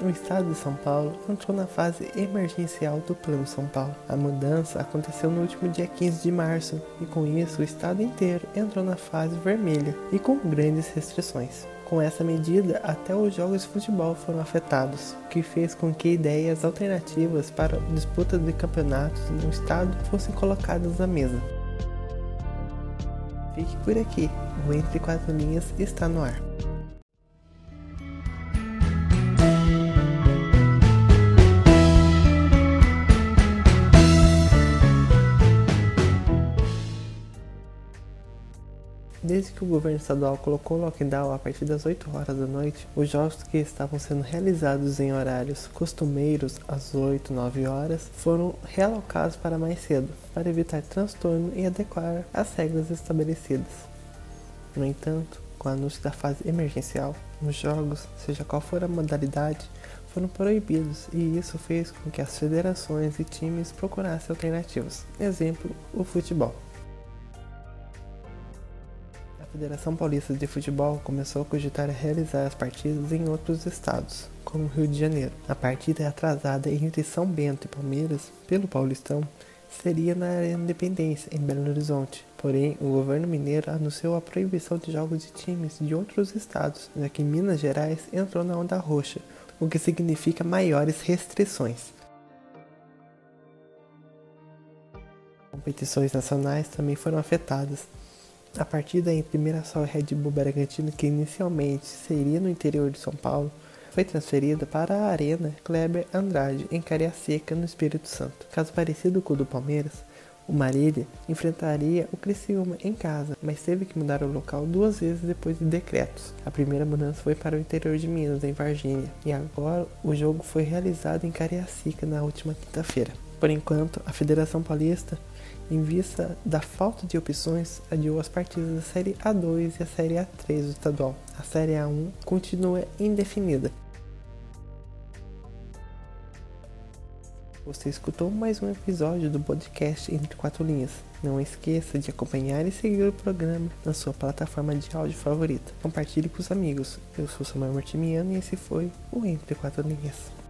o estado de São Paulo entrou na fase emergencial do Plano São Paulo. A mudança aconteceu no último dia 15 de março e com isso o estado inteiro entrou na fase vermelha e com grandes restrições. Com essa medida, até os jogos de futebol foram afetados, o que fez com que ideias alternativas para a disputa de campeonatos no estado fossem colocadas na mesa. Fique por aqui, o Entre Quatro Linhas está no ar. Desde que o governo estadual colocou o lockdown a partir das 8 horas da noite, os jogos que estavam sendo realizados em horários costumeiros às 8, 9 horas foram realocados para mais cedo, para evitar transtorno e adequar as regras estabelecidas. No entanto, com o anúncio da fase emergencial, os jogos, seja qual for a modalidade, foram proibidos e isso fez com que as federações e times procurassem alternativas. Exemplo, o futebol. Federação Paulista de Futebol começou a cogitar realizar as partidas em outros estados, como Rio de Janeiro. A partida atrasada entre São Bento e Palmeiras, pelo Paulistão, seria na Arena Independência, em Belo Horizonte. Porém, o governo mineiro anunciou a proibição de jogos de times de outros estados, já que Minas Gerais entrou na onda roxa, o que significa maiores restrições. Competições nacionais também foram afetadas, a partida entre Mirassol e Red Bull Bragantino, que inicialmente seria no interior de São Paulo, foi transferida para a Arena Kleber Andrade, em Cariacica, no Espírito Santo. Caso parecido com o do Palmeiras, o Marília enfrentaria o Criciúma em casa, mas teve que mudar o local duas vezes depois de decretos. A primeira mudança foi para o interior de Minas, em Varginha, e agora o jogo foi realizado em Cariacica na última quinta-feira. Por enquanto, a Federação Paulista em vista da falta de opções, adiou as partidas da Série A2 e a Série A3 do estadual. A Série A1 continua indefinida. Você escutou mais um episódio do podcast Entre Quatro Linhas. Não esqueça de acompanhar e seguir o programa na sua plataforma de áudio favorita. Compartilhe com os amigos. Eu sou Samuel Martimiano e esse foi o Entre Quatro Linhas.